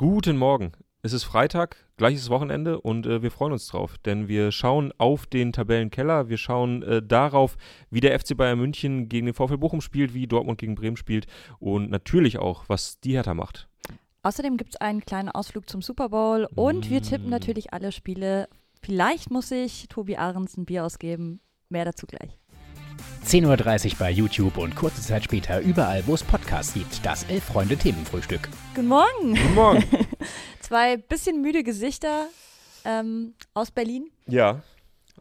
Guten Morgen. Es ist Freitag, gleiches Wochenende und äh, wir freuen uns drauf, denn wir schauen auf den Tabellenkeller, wir schauen äh, darauf, wie der FC Bayern München gegen den VfL Bochum spielt, wie Dortmund gegen Bremen spielt und natürlich auch, was die Hertha macht. Außerdem gibt es einen kleinen Ausflug zum Super Bowl und wir tippen Mm. natürlich alle Spiele. Vielleicht muss sich Tobi Ahrens ein Bier ausgeben. Mehr dazu gleich. 10.30 Uhr bei YouTube und kurze Zeit später überall, wo es Podcasts gibt. Das Elf-Freunde-Themenfrühstück. Guten Morgen. Guten Morgen. Zwei bisschen müde Gesichter ähm, aus Berlin, ja,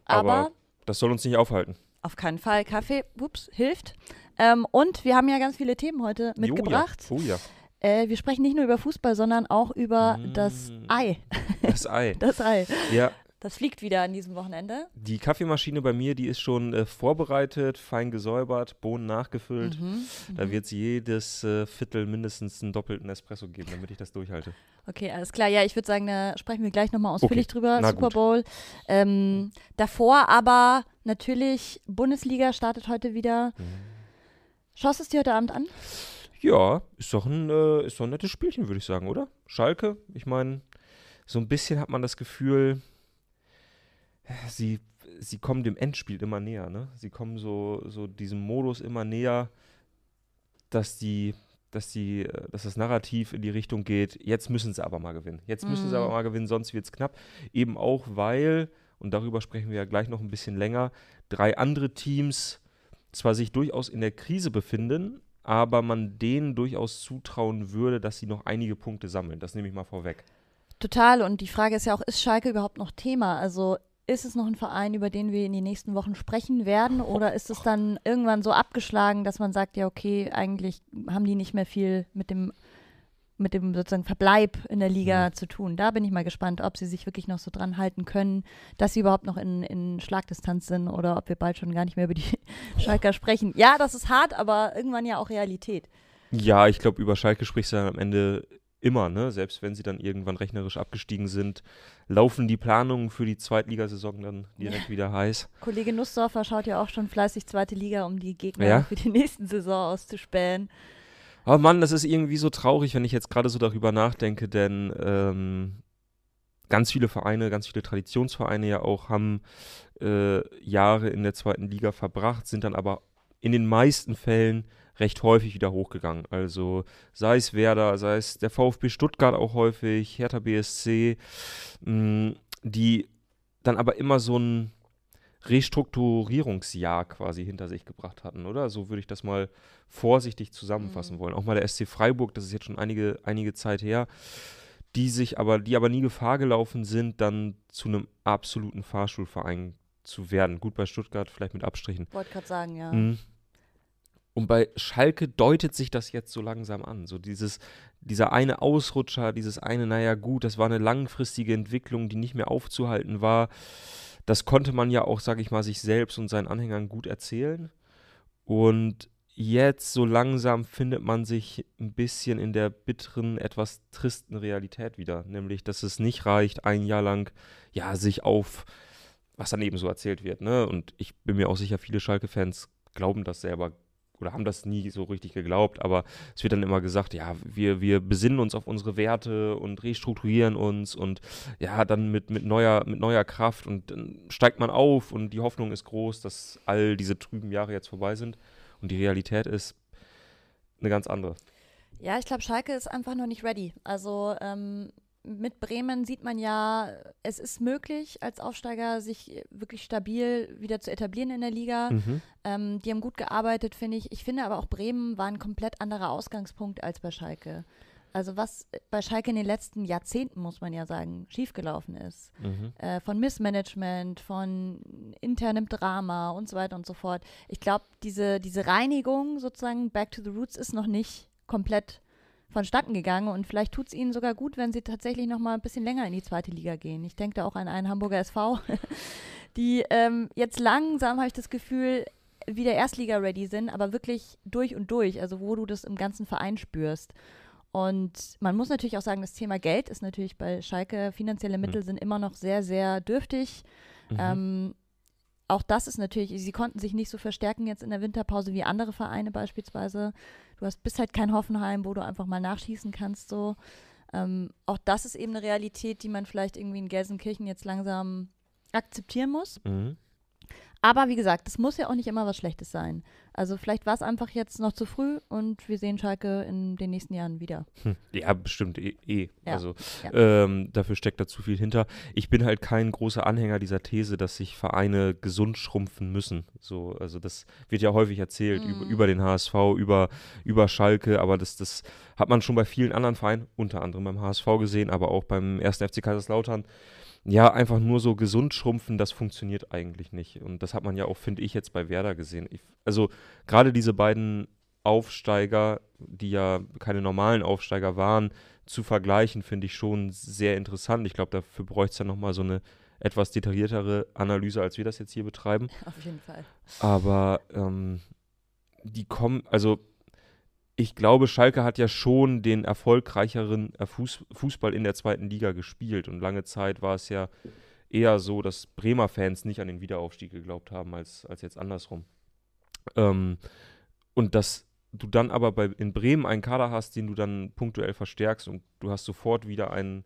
aber, aber, das soll uns nicht aufhalten. auf keinen Fall Kaffee, ups, hilft. Ähm, und wir haben ja ganz viele Themen heute mitgebracht. Oh ja. Äh, wir sprechen nicht nur über Fußball, sondern auch über Mm. das Ei. Das Ei. Das Ei. Ja, Das fliegt wieder an diesem Wochenende. die Kaffeemaschine bei mir, die ist schon äh, vorbereitet, fein gesäubert, Bohnen nachgefüllt. Mhm. Da wird es jedes äh, Viertel mindestens einen doppelten Espresso geben, damit ich das durchhalte. Okay, alles klar. Ja, ich würde sagen, da sprechen wir gleich nochmal ausführlich Okay, drüber, Super. Bowl. Ähm, davor aber natürlich, Bundesliga startet heute wieder. Mhm. Schaust du es dir heute Abend an? Ja, ist doch ein, äh, ist doch ein nettes Spielchen, würde ich sagen, oder? Schalke, ich meine, so ein bisschen hat man das Gefühl, sie, sie kommen dem Endspiel immer näher, ne? Sie kommen so, so diesem Modus immer näher, dass die, dass die, äh, dass das Narrativ in die Richtung geht, jetzt müssen sie aber mal gewinnen. Jetzt müssen sie Mhm. aber mal gewinnen, sonst wird es knapp. Eben auch, weil, und darüber sprechen wir ja gleich noch ein bisschen länger, drei andere Teams zwar sich durchaus in der Krise befinden, aber man denen durchaus zutrauen würde, dass sie noch einige Punkte sammeln. Das nehme ich mal vorweg. Total. Und die Frage ist ja auch, ist Schalke überhaupt noch Thema? Also ist es noch ein Verein, über den wir in den nächsten Wochen sprechen werden? Oder ist es dann irgendwann so abgeschlagen, dass man sagt, ja, okay, eigentlich haben die nicht mehr viel mit dem mit dem sozusagen Verbleib in der Liga zu tun. Da bin ich mal gespannt, ob sie sich wirklich noch so dran halten können, dass sie überhaupt noch in, in Schlagdistanz sind oder ob wir bald schon gar nicht mehr über die Schalker sprechen. Ja, das ist hart, aber irgendwann ja auch Realität. Ja, ich glaube, über Schalke sprichst du dann am Ende immer, ne? Selbst wenn sie dann irgendwann rechnerisch abgestiegen sind, laufen die Planungen für die Zweitligasaison dann direkt wieder heiß. Kollege Nussdorfer schaut ja auch schon fleißig zweite Liga, um die Gegner Ja? für die nächsten Saison auszuspähen. Aber Mann, das ist irgendwie so traurig, wenn ich jetzt gerade so darüber nachdenke, denn ähm, ganz viele Vereine, ganz viele Traditionsvereine ja auch haben äh, Jahre in der zweiten Liga verbracht, sind dann aber in den meisten Fällen recht häufig wieder hochgegangen. Also sei es Werder, sei es der VfB Stuttgart auch häufig, Hertha BSC, mh, die dann aber immer so ein Restrukturierungsjahr quasi hinter sich gebracht hatten, oder? So würde ich das mal vorsichtig zusammenfassen Mhm. wollen. Auch mal der SC Freiburg, das ist jetzt schon einige, einige Zeit her, die sich aber, die aber nie Gefahr gelaufen sind, dann zu einem absoluten Fahrschulverein zu werden. Gut bei Stuttgart, vielleicht mit Abstrichen. Wollte gerade sagen, ja. Mhm. Und bei Schalke deutet sich das jetzt so langsam an. So dieses, dieser eine Ausrutscher, dieses eine, naja gut, das war eine langfristige Entwicklung, die nicht mehr aufzuhalten war. Das konnte man ja auch, sag ich mal, sich selbst und seinen Anhängern gut erzählen. Und jetzt so langsam findet man sich ein bisschen in der bitteren, etwas tristen Realität wieder. Nämlich, dass es nicht reicht, ein Jahr lang, ja, sich auf, was dann eben so erzählt wird, ne? Und ich bin mir auch sicher, viele Schalke-Fans glauben das selber oder haben das nie so richtig geglaubt, aber es wird dann immer gesagt, ja, wir, wir besinnen uns auf unsere Werte und restrukturieren uns und ja, dann mit, mit, neuer, mit neuer Kraft und dann steigt man auf und die Hoffnung ist groß, dass all diese trüben Jahre jetzt vorbei sind und die Realität ist eine ganz andere. Ja, ich glaube, Schalke ist einfach noch nicht ready. Also ähm, mit Bremen sieht man ja, es ist möglich, als Aufsteiger sich wirklich stabil wieder zu etablieren in der Liga. Mhm. Ähm, die haben gut gearbeitet, finde ich. Ich finde aber auch Bremen war ein komplett anderer Ausgangspunkt als bei Schalke. Also was bei Schalke in den letzten Jahrzehnten, muss man ja sagen, schiefgelaufen ist. Mhm. Äh, von Missmanagement, von internem Drama und so weiter und so fort. Ich glaube, diese, diese Reinigung sozusagen Back to the Roots ist noch nicht komplett vonstatten gegangen und vielleicht tut es ihnen sogar gut, wenn sie tatsächlich noch mal ein bisschen länger in die zweite Liga gehen. Ich denke da auch an einen Hamburger SV, die ähm, jetzt langsam, habe ich das Gefühl, wieder Erstliga-ready sind, aber wirklich durch und durch, also wo du das im ganzen Verein spürst. Und man muss natürlich auch sagen, das Thema Geld ist natürlich bei Schalke, finanzielle Mittel sind immer noch sehr, sehr dürftig. Mhm. Ähm, auch das ist natürlich, sie konnten sich nicht so verstärken jetzt in der Winterpause wie andere Vereine beispielsweise. Du hast bist halt kein Hoffenheim, wo du einfach mal nachschießen kannst so. Ähm, auch das ist eben eine Realität, die man vielleicht irgendwie in Gelsenkirchen jetzt langsam akzeptieren muss. Mhm. Aber wie gesagt, das muss ja auch nicht immer was Schlechtes sein. Also vielleicht war es einfach jetzt noch zu früh und wir sehen Schalke in den nächsten Jahren wieder. Hm. Ja, bestimmt eh. eh. Ja, Also ja. ähm, dafür steckt da zu viel hinter. Ich bin halt kein großer Anhänger dieser These, dass sich Vereine gesund schrumpfen müssen. So, also das wird ja häufig erzählt über, Mhm. über den HSV, über, über Schalke, aber das, das hat man schon bei vielen anderen Vereinen, unter anderem beim HSV gesehen, aber auch beim 1. FC Kaiserslautern. Ja, einfach nur so gesund schrumpfen, das funktioniert eigentlich nicht. Und das hat man ja auch, finde ich, jetzt bei Werder gesehen. Ich, also gerade diese beiden Aufsteiger, die ja keine normalen Aufsteiger waren, zu vergleichen, finde ich schon sehr interessant. Ich glaube, dafür bräuchte es ja nochmal so eine etwas detailliertere Analyse, als wir das jetzt hier betreiben. Auf jeden Fall. Aber ähm, die kommen, also ich glaube, Schalke hat ja schon den erfolgreicheren äh, Fuß, Fußball in der zweiten Liga gespielt. Und lange Zeit war es ja eher so, dass Bremer Fans nicht an den Wiederaufstieg geglaubt haben, als, als jetzt andersrum. Ähm, und dass du dann aber bei, in Bremen einen Kader hast, den du dann punktuell verstärkst und du hast sofort wieder einen,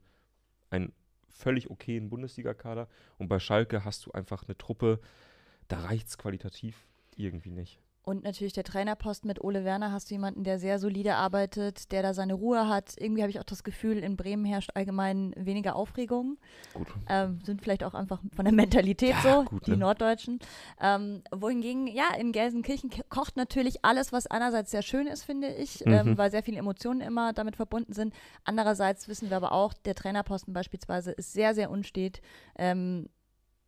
einen völlig okayen Bundesliga-Kader. Und bei Schalke hast du einfach eine Truppe, da reicht es qualitativ irgendwie nicht. Und natürlich der Trainerposten mit Ole Werner hast du jemanden, der sehr solide arbeitet, der da seine Ruhe hat. Irgendwie habe ich auch das Gefühl, in Bremen herrscht allgemein weniger Aufregung. Gut. Ähm, sind vielleicht auch einfach von der Mentalität Ja, so, gut, die ne? Norddeutschen. Ähm, wohingegen, ja, in Gelsenkirchen kocht natürlich alles, was einerseits sehr schön ist, finde ich, ähm, Mhm. weil sehr viele Emotionen immer damit verbunden sind. Andererseits wissen wir aber auch, der Trainerposten beispielsweise ist sehr, sehr unstet. Ähm,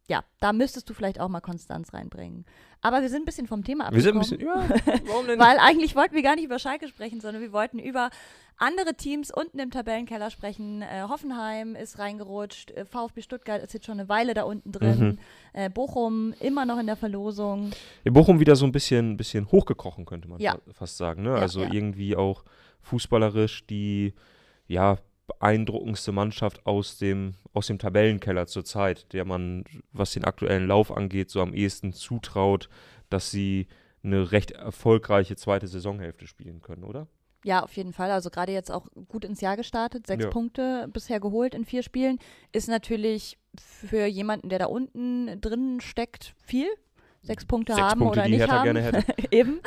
ja, da müsstest du vielleicht auch mal Konstanz reinbringen. Aber wir sind ein bisschen vom Thema Wir sind abgekommen. ein bisschen, ja, warum denn? Weil eigentlich wollten wir gar nicht über Schalke sprechen, sondern wir wollten über andere Teams unten im Tabellenkeller sprechen. Äh, Hoffenheim ist reingerutscht, äh, VfB Stuttgart ist jetzt schon eine Weile da unten drin, Mhm. äh, Bochum immer noch in der Verlosung. In Bochum wieder so ein bisschen, bisschen hochgekrochen, könnte man Ja. fa- fast sagen. Ne? Ja, also irgendwie auch fußballerisch die ja, beeindruckendste Mannschaft aus dem, aus dem Tabellenkeller zurzeit, der man, was den aktuellen Lauf angeht, so am ehesten zutraut, dass sie eine recht erfolgreiche zweite Saisonhälfte spielen können, oder? Ja, auf jeden Fall. Also gerade jetzt auch gut ins Jahr gestartet. Sechs Ja. Punkte bisher geholt in vier Spielen. Ist natürlich für jemanden, der da unten drin steckt, viel. Sechs Punkte Sechs haben Punkte, oder nicht Hertha haben. gerne hätte. Eben.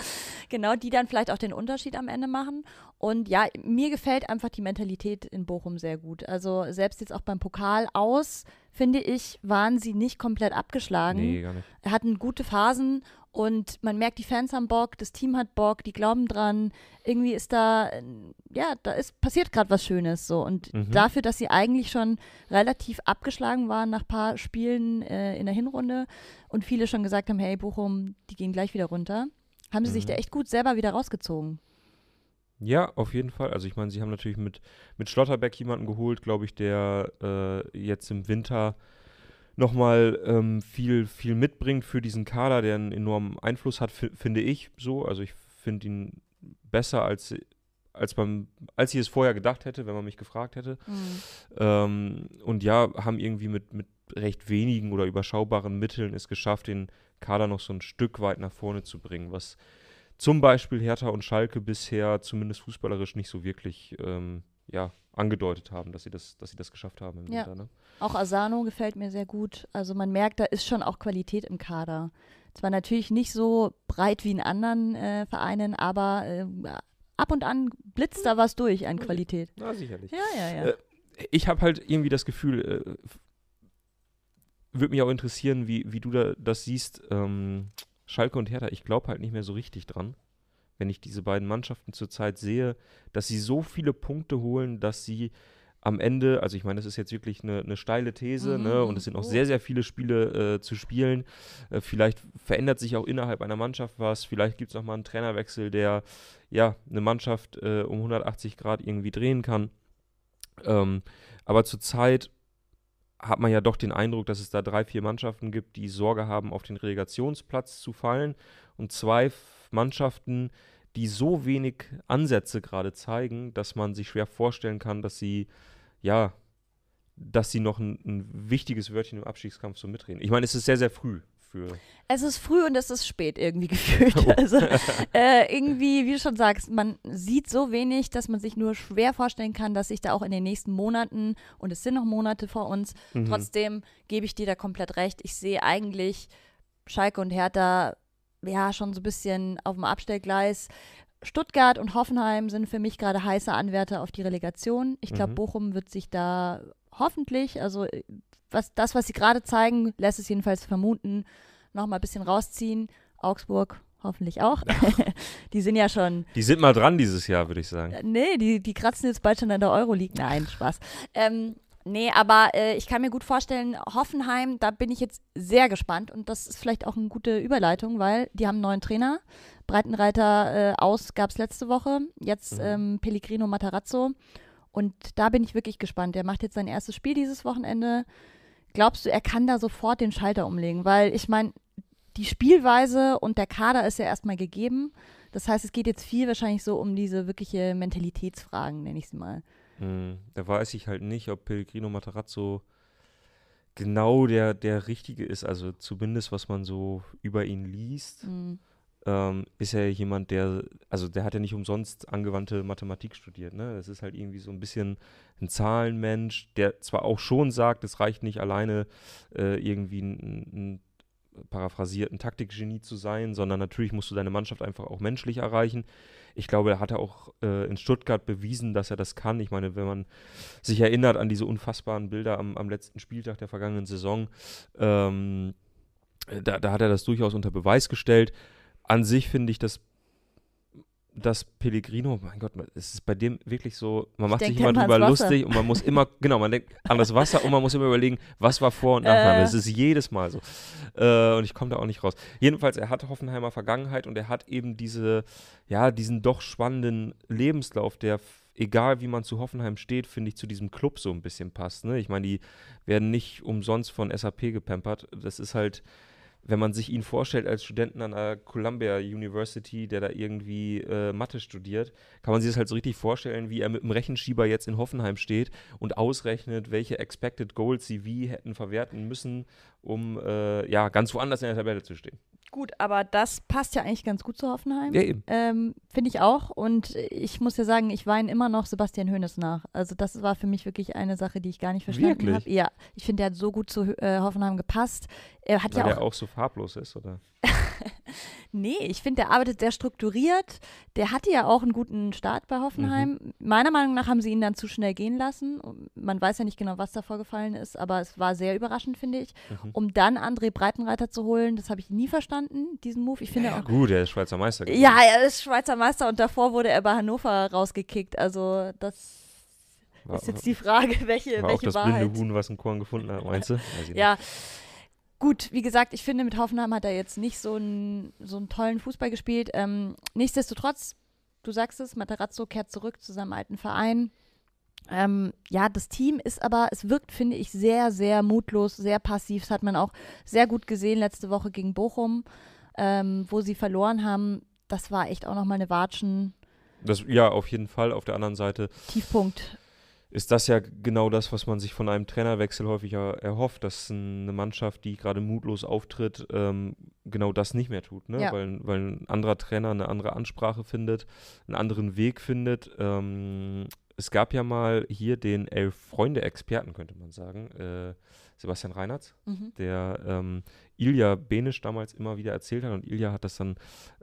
Genau, die dann vielleicht auch den Unterschied am Ende machen. Und ja, mir gefällt einfach die Mentalität in Bochum sehr gut. Also selbst jetzt auch beim Pokal aus, finde ich, waren sie nicht komplett abgeschlagen Nee, gar nicht. hatten gute Phasen und man merkt, die Fans haben Bock, das Team hat Bock, die glauben dran. Irgendwie ist da, ja, da ist passiert gerade was Schönes so. Und Mhm. dafür, dass sie eigentlich schon relativ abgeschlagen waren nach ein paar Spielen äh, in der Hinrunde und viele schon gesagt haben, hey Bochum, die gehen gleich wieder runter, haben sie sich Mhm. da echt gut selber wieder rausgezogen. Ja, auf jeden Fall. Also ich meine, sie haben natürlich mit, mit Schlotterbeck jemanden geholt, glaube ich, der äh, jetzt im Winter nochmal ähm, viel, viel mitbringt für diesen Kader, der einen enormen Einfluss hat, fi- finde ich so. Also ich finde ihn besser, als, als, beim, als ich es vorher gedacht hätte, wenn man mich gefragt hätte. Ähm, und ja, haben irgendwie mit, mit recht wenigen oder überschaubaren Mitteln es geschafft, den Kader noch so ein Stück weit nach vorne zu bringen, was zum Beispiel Hertha und Schalke bisher zumindest fußballerisch nicht so wirklich ähm, ja, angedeutet haben, dass sie das, dass sie das geschafft haben im Ja. Winter. Ne? Auch Asano gefällt mir sehr gut. Also man merkt, da ist schon auch Qualität im Kader. Zwar natürlich nicht so breit wie in anderen äh, Vereinen, aber äh, ab und an blitzt da was durch an Qualität. Na, sicherlich. Ja, ja, ja. Äh, Ich habe halt irgendwie das Gefühl, äh, würde mich auch interessieren, wie, wie du da, das siehst, ähm, Schalke und Hertha, ich glaube halt nicht mehr so richtig dran, wenn ich diese beiden Mannschaften zurzeit sehe, dass sie so viele Punkte holen, dass sie am Ende, also ich meine, das ist jetzt wirklich eine, eine steile These, Mhm. ne? Und es sind noch Oh. sehr, sehr viele Spiele äh, zu spielen. Äh, vielleicht verändert sich auch innerhalb einer Mannschaft was, vielleicht gibt es nochmal einen Trainerwechsel, der ja eine Mannschaft äh, um 180 Grad irgendwie drehen kann. Ähm, aber zurzeit hat man ja doch den Eindruck, dass es da drei, vier Mannschaften gibt, die Sorge haben, auf den Relegationsplatz zu fallen und zwei Mannschaften, die so wenig Ansätze gerade zeigen, dass man sich schwer vorstellen kann, dass sie, ja, dass sie noch ein, ein wichtiges Wörtchen im Abstiegskampf so mitreden. Ich meine, es ist sehr, sehr früh für. Es ist früh und es ist spät irgendwie gefühlt. Also äh, irgendwie, wie du schon sagst, man sieht so wenig, dass man sich nur schwer vorstellen kann, dass sich da auch in den nächsten Monaten, und es sind noch Monate vor uns, Mhm. trotzdem gebe ich dir da komplett recht. Ich sehe eigentlich Schalke und Hertha ja schon so ein bisschen auf dem Abstellgleis. Stuttgart und Hoffenheim sind für mich gerade heiße Anwärter auf die Relegation. Ich glaube, Mhm. Bochum wird sich da hoffentlich, also äh, was, das, was sie gerade zeigen, lässt es jedenfalls vermuten, noch mal ein bisschen rausziehen. Augsburg hoffentlich auch. die sind ja schon, Die sind mal dran dieses Jahr, würde ich sagen. äh, nee, die, die kratzen jetzt bald schon an der Euroleague. Nein, Spaß. Ähm, nee, aber äh, ich kann mir gut vorstellen, Hoffenheim, da bin ich jetzt sehr gespannt und das ist vielleicht auch eine gute Überleitung, weil die haben einen neuen Trainer. Breitenreiter äh, aus gab es letzte Woche, jetzt Mhm. ähm, Pellegrino Matarazzo. Und da bin ich wirklich gespannt. Der macht jetzt sein erstes Spiel dieses Wochenende. Glaubst du, er kann da sofort den Schalter umlegen? Weil ich meine, die Spielweise und der Kader ist ja erstmal gegeben. Das heißt, es geht jetzt viel wahrscheinlich so um diese wirkliche Mentalitätsfragen, nenne ich sie mal. Hm, Da weiß ich halt nicht, ob Pellegrino Matarazzo genau der, der Richtige ist. Also zumindest, was man so über ihn liest, Mhm. Ähm, ist er jemand, der, also der hat ja nicht umsonst angewandte Mathematik studiert. Ne? Das ist halt irgendwie so ein bisschen ein Zahlenmensch, der zwar auch schon sagt, es reicht nicht alleine äh, irgendwie ein, ein paraphrasierten Taktikgenie zu sein, sondern natürlich musst du deine Mannschaft einfach auch menschlich erreichen. Ich glaube, er hat er auch äh, in Stuttgart bewiesen, dass er das kann. Ich meine, wenn man sich erinnert an diese unfassbaren Bilder am, am letzten Spieltag der vergangenen Saison, ähm, da, da hat er das durchaus unter Beweis gestellt. An sich finde ich, dass dass Pellegrino, mein Gott, es ist bei dem wirklich so, man macht sich denk immer drüber lustig und man muss immer, genau, man denkt an das Wasser und man muss immer überlegen, was war Vor- und Nachname. Äh. Das ist jedes Mal so. Äh, und ich komme da auch nicht raus. Jedenfalls, er hat Hoffenheimer Vergangenheit und er hat eben diese, ja, diesen doch spannenden Lebenslauf, der, egal wie man zu Hoffenheim steht, finde ich, zu diesem Club so ein bisschen passt. Ne? Ich meine, die werden nicht umsonst von SAP gepampert. Das ist halt, wenn man sich ihn vorstellt als Studenten an der Columbia University, der da irgendwie äh, Mathe studiert, kann man sich das halt so richtig vorstellen, wie er mit dem Rechenschieber jetzt in Hoffenheim steht und ausrechnet, welche Expected Goals sie wie hätten verwerten müssen, um äh, ja ganz woanders in der Tabelle zu stehen. Gut, aber das passt ja eigentlich ganz gut zu Hoffenheim. Ja, eben. Ähm, Finde ich auch. Und ich muss ja sagen, ich weine immer noch Sebastian Hoeneß nach. Also das war für mich wirklich eine Sache, die ich gar nicht verstanden habe. Ja, ich finde, der hat so gut zu äh, Hoffenheim gepasst. Er hat Weil ja auch, auch so farblos ist, oder? nee, ich finde, der arbeitet sehr strukturiert. Der hatte ja auch einen guten Start bei Hoffenheim. Mhm. Meiner Meinung nach haben sie ihn dann zu schnell gehen lassen. Man weiß ja nicht genau, was da vorgefallen ist, aber es war sehr überraschend, finde ich. Mhm. Um dann André Breitenreiter zu holen, das habe ich nie verstanden, diesen Move. Ich finde Ja, auch gut, er ist Schweizer Meister. geworden. Ja, er ist Schweizer Meister und davor wurde er bei Hannover rausgekickt. Also das ist jetzt die Frage, welche, war auch welche das Wahrheit. blinde Huhn, was ein Korn gefunden hat, meinst du? Ich nicht. Gut, wie gesagt, ich finde, mit Hoffenheim hat er jetzt nicht so einen, so einen tollen Fußball gespielt. Ähm, nichtsdestotrotz, du sagst es, Materazzo kehrt zurück zu seinem alten Verein. Ähm, ja, das Team ist aber, es wirkt, finde ich, sehr, sehr mutlos, sehr passiv. Das hat man auch sehr gut gesehen letzte Woche gegen Bochum, ähm, wo sie verloren haben. Das war echt auch nochmal eine Watschen. Das, ja, auf jeden Fall. Auf der anderen Seite Tiefpunkt. Ist das ja genau das, was man sich von einem Trainerwechsel häufig er erhofft, dass eine Mannschaft, die gerade mutlos auftritt, ähm, genau das nicht mehr tut, ne? Ja. weil, weil ein anderer Trainer eine andere Ansprache findet, einen anderen Weg findet. Ähm, es gab ja mal hier den Elf-Freunde-Experten, könnte man sagen, äh, Sebastian Reinhardt, Mhm. der ähm, Ilja Benisch damals immer wieder erzählt hat und Ilja hat das dann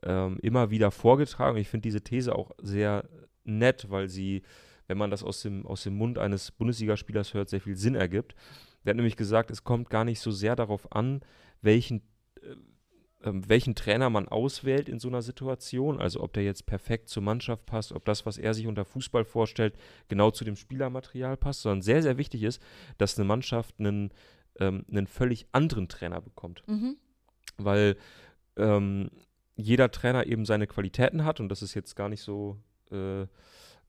ähm, immer wieder vorgetragen. Ich finde diese These auch sehr nett, weil sie, wenn man das aus dem, aus dem Mund eines Bundesligaspielers hört, sehr viel Sinn ergibt. Der hat nämlich gesagt, es kommt gar nicht so sehr darauf an, welchen, äh, ähm, welchen Trainer man auswählt in so einer Situation, also ob der jetzt perfekt zur Mannschaft passt, ob das, was er sich unter Fußball vorstellt, genau zu dem Spielermaterial passt, sondern sehr, sehr wichtig ist, dass eine Mannschaft einen, ähm, einen völlig anderen Trainer bekommt Mhm. weil ähm, jeder Trainer eben seine Qualitäten hat und das ist jetzt gar nicht so äh,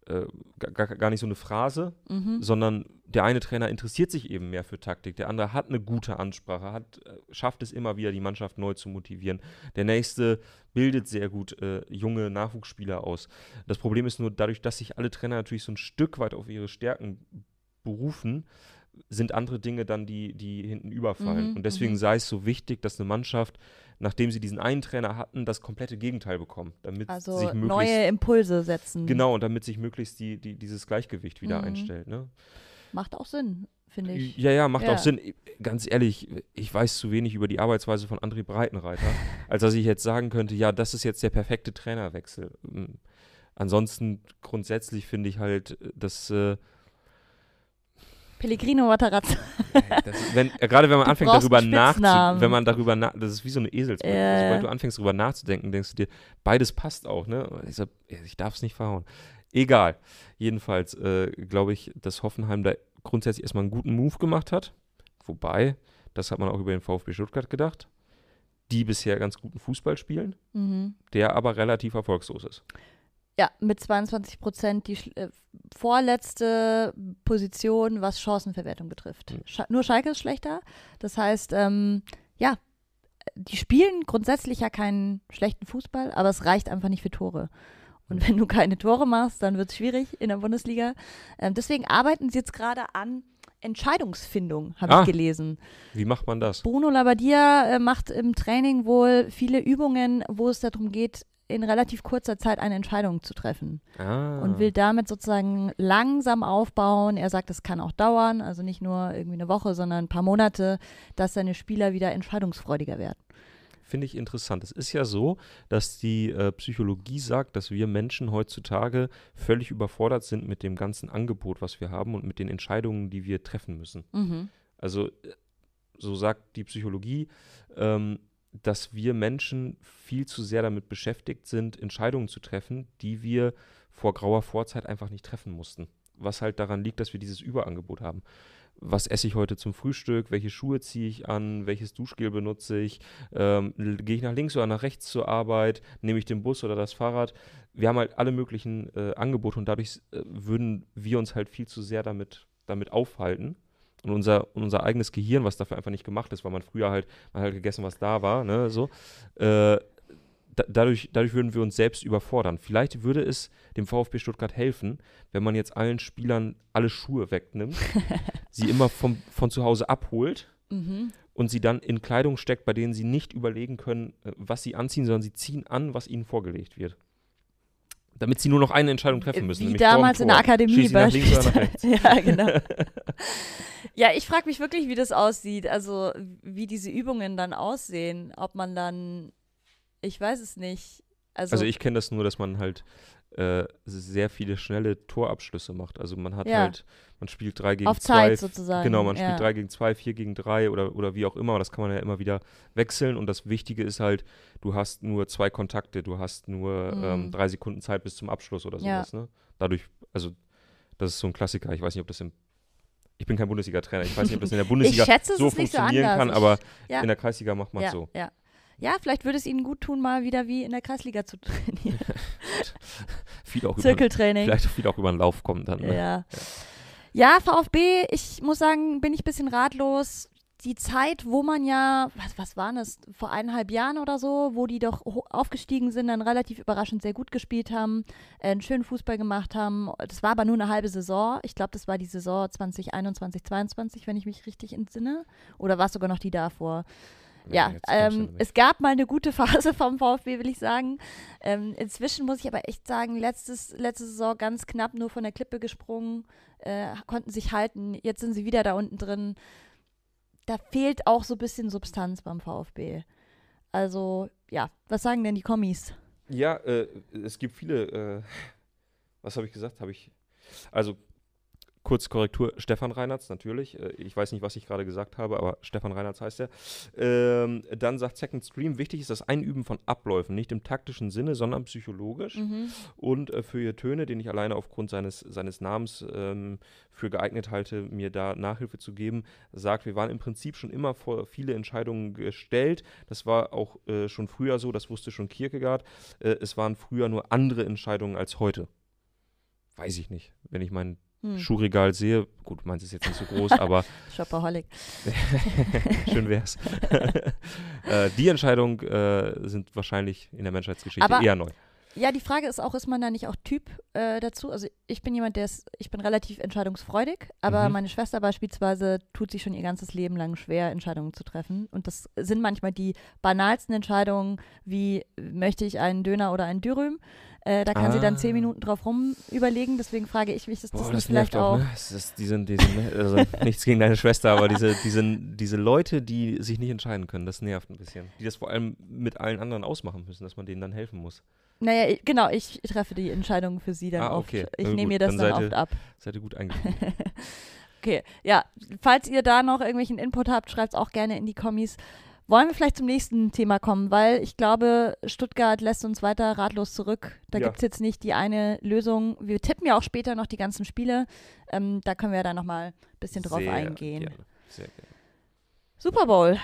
äh, gar, gar nicht so eine Phrase, Mhm. sondern der eine Trainer interessiert sich eben mehr für Taktik, der andere hat eine gute Ansprache, hat, äh, schafft es immer wieder, die Mannschaft neu zu motivieren. Der nächste bildet sehr gut äh, junge Nachwuchsspieler aus. Das Problem ist nur, dadurch, dass sich alle Trainer natürlich so ein Stück weit auf ihre Stärken berufen, sind andere Dinge dann, die, die hinten überfallen. Mhm, und deswegen mhm. sei es so wichtig, dass eine Mannschaft, nachdem sie diesen einen Trainer hatten, das komplette Gegenteil bekommt. Damit Also sich möglichst, neue Impulse setzen. Genau, und damit sich möglichst die, die, dieses Gleichgewicht wieder Mhm. einstellt. Ne? Macht auch Sinn, finde ich. Ja, ja, macht Ja. auch Sinn. Ganz ehrlich, ich weiß zu wenig über die Arbeitsweise von André Breitenreiter, als dass ich jetzt sagen könnte, ja, das ist jetzt der perfekte Trainerwechsel. Ähm, Ansonsten grundsätzlich finde ich halt, dass, äh, Pellegrino Matarazzo. wenn, äh, gerade wenn man Du anfängt darüber nachzudenken, wenn man darüber nach, das ist wie so eine Eselsbrücke. Ja. Sobald du anfängst darüber nachzudenken, denkst du dir, beides passt auch, ne? Ich, so, ich darf es nicht verhauen. Egal. Jedenfalls äh, glaube ich, dass Hoffenheim da grundsätzlich erstmal einen guten Move gemacht hat. Wobei, das hat man auch über den VfB Stuttgart gedacht, die bisher ganz guten Fußball spielen, Mhm. der aber relativ erfolgslos ist. Ja, mit 22 Prozent die äh, vorletzte Position, was Chancenverwertung betrifft. Mhm. Scha nur Schalke ist schlechter. Das heißt, ähm, ja, die spielen grundsätzlich ja keinen schlechten Fußball, aber es reicht einfach nicht für Tore. Und wenn du keine Tore machst, dann wird es schwierig in der Bundesliga. Ähm, deswegen arbeiten sie jetzt gerade an Entscheidungsfindung, habe Ah. ich gelesen. Wie macht man das? Bruno Labbadia äh, macht im Training wohl viele Übungen, wo es darum geht, in relativ kurzer Zeit eine Entscheidung zu treffen Ah. und will damit sozusagen langsam aufbauen. Er sagt, es kann auch dauern, also nicht nur irgendwie eine Woche, sondern ein paar Monate, dass seine Spieler wieder entscheidungsfreudiger werden. Finde ich interessant. Es ist ja so, dass die äh, Psychologie sagt, dass wir Menschen heutzutage völlig überfordert sind mit dem ganzen Angebot, was wir haben und mit den Entscheidungen, die wir treffen müssen. Mhm. Also, äh, so sagt die Psychologie, ähm, dass wir Menschen viel zu sehr damit beschäftigt sind, Entscheidungen zu treffen, die wir vor grauer Vorzeit einfach nicht treffen mussten. Was halt daran liegt, dass wir dieses Überangebot haben. Was esse ich heute zum Frühstück? Welche Schuhe ziehe ich an? Welches Duschgel benutze ich? Ähm, Gehe ich nach links oder nach rechts zur Arbeit? Nehme ich den Bus oder das Fahrrad? Wir haben halt alle möglichen äh, Angebote und dadurch äh, würden wir uns halt viel zu sehr damit, damit aufhalten. Und unser, und unser eigenes Gehirn, was dafür einfach nicht gemacht ist, weil man früher halt, man hat halt gegessen, was da war, ne, so, äh, da, dadurch, dadurch würden wir uns selbst überfordern. Vielleicht würde es dem VfB Stuttgart helfen, wenn man jetzt allen Spielern alle Schuhe wegnimmt, sie immer vom, von zu Hause abholt Mhm. und sie dann in Kleidung steckt, bei denen sie nicht überlegen können, äh, was sie anziehen, sondern sie ziehen an, was ihnen vorgelegt wird. Damit sie nur noch eine Entscheidung treffen müssen. Wie damals in der. Akademie rechts. ja, genau. ja, ich frage mich wirklich, wie das aussieht. Also, wie diese Übungen dann aussehen. Ob man dann, ich weiß es nicht. Also, Also ich kenne das nur, dass man halt äh, sehr viele schnelle Torabschlüsse macht. Also man hat Ja. halt, man spielt drei gegen auf zwei. Zeit sozusagen. Genau, man ja. spielt drei gegen zwei, vier gegen drei oder, oder wie auch immer. Das kann man ja immer wieder wechseln. Und das Wichtige ist halt, du hast nur zwei Kontakte, du hast nur Mhm. ähm, drei Sekunden Zeit bis zum Abschluss oder Ja. sowas. Ne? Dadurch, also das ist so ein Klassiker. Ich weiß nicht, ob das im ich bin kein Bundesliga-Trainer. Ich weiß nicht, ob das in der Ich Bundesliga schätze, so so funktionieren anders. kann, aber ja. in der Kreisliga macht man es ja, so. ja. ja, vielleicht würde es ihnen gut tun, mal wieder wie in der Kreisliga zu trainieren. Viel auch über, Zirkeltraining. vielleicht auch viel auch über den Lauf kommen dann. Ne? Ja. ja, VfB, ich muss sagen, bin ich ein bisschen ratlos. Die Zeit, wo man ja, was, was waren das, vor eineinhalb Jahren oder so, wo die doch aufgestiegen sind, dann relativ überraschend sehr gut gespielt haben, äh, einen schönen Fußball gemacht haben. Das war aber nur eine halbe Saison. Ich glaube, das war die Saison 2021, 2022, wenn ich mich richtig entsinne. Oder war es sogar noch die davor? Ja, ähm, es gab mal eine gute Phase vom VfB, will ich sagen. Ähm, inzwischen muss ich aber echt sagen, letztes, letzte Saison ganz knapp nur von der Klippe gesprungen, äh, konnten sich halten. Jetzt sind sie wieder da unten drin. Da fehlt auch so ein bisschen Substanz beim VfB. Also, ja, was sagen denn die Kommis? Ja, äh, es gibt viele. Äh, was habe ich gesagt? Habe ich. Also, kurz Korrektur: Stefan Reinhardt, natürlich. Äh, ich weiß nicht, was ich gerade gesagt habe, aber Stefan Reinhardt heißt er. Ähm, dann sagt Second Stream: Wichtig ist das Einüben von Abläufen, nicht im taktischen Sinne, sondern psychologisch. Mhm. Und äh, für ihr Töne, den ich alleine aufgrund seines, seines Namens ähm, für geeignet halte, mir da Nachhilfe zu geben, sagt, wir waren im Prinzip schon immer vor viele Entscheidungen gestellt. Das war auch äh, schon früher so, das wusste schon Kierkegaard. Äh, es waren früher nur andere Entscheidungen als heute. Weiß ich nicht. Wenn ich mein Hm. Schuhregal sehe, gut, meins ist jetzt nicht so groß, aber Shopaholic. schön wär's. äh, die Entscheidungen äh, sind wahrscheinlich in der Menschheitsgeschichte Aber- eher neu. Ja, die Frage ist auch, ist man da nicht auch Typ äh, dazu? Also ich bin jemand, der ist, ich bin relativ entscheidungsfreudig, aber Mhm. meine Schwester beispielsweise tut sich schon ihr ganzes Leben lang schwer, Entscheidungen zu treffen. Und das sind manchmal die banalsten Entscheidungen, wie möchte ich einen Döner oder einen Dürüm. Äh, da kann sie dann zehn Ah. Minuten drauf rum überlegen. Deswegen frage ich mich, ist das Boah, nicht das vielleicht auch, auch. ne? Ist, die sind, die sind, also nichts gegen deine Schwester, aber diese, diese, diese Leute, die sich nicht entscheiden können, das nervt ein bisschen. Die das vor allem mit allen anderen ausmachen müssen, dass man denen dann helfen muss. Naja, ich, genau, ich treffe die Entscheidung für sie dann Ah, oft. okay. Ich Na nehme mir das dann dann, seid ihr- oft ab. Seid ihr gut eingebunden. Okay, ja, falls ihr da noch irgendwelchen Input habt, schreibt es auch gerne in die Kommis. Wollen wir vielleicht zum nächsten Thema kommen, weil ich glaube, Stuttgart lässt uns weiter ratlos zurück. Da Ja. gibt es jetzt nicht die eine Lösung. Wir tippen ja auch später noch die ganzen Spiele. Ähm, da können wir dann nochmal ein bisschen drauf Sehr eingehen. Gerne, sehr gerne. Super Bowl.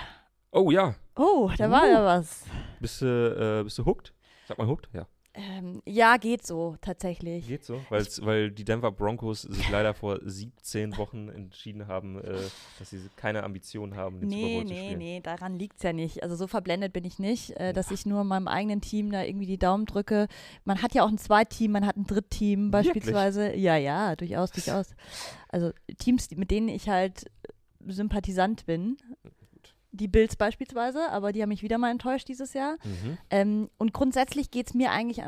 Oh ja, Oh, da war Uh. ja was. bist du, äh, bist du hooked? Sag mal hooked? Ja. Ähm, ja, geht so, tatsächlich. Geht so? Weil die Denver Broncos sich leider vor 17 Wochen entschieden haben, äh, dass sie keine Ambitionen haben, den Super Nee, Bowl zu nee, spielen. nee, daran liegt es ja nicht. Also so verblendet bin ich nicht, äh, dass ich nur meinem eigenen Team da irgendwie die Daumen drücke. Man hat ja auch ein Zweitteam, man hat ein Drittteam Wirklich? beispielsweise. Ja, ja, durchaus, durchaus. Also Teams, mit denen ich halt Sympathisant bin. Die Bills beispielsweise, aber die haben mich wieder mal enttäuscht dieses Jahr. Mhm. Ähm, und grundsätzlich geht es mir eigentlich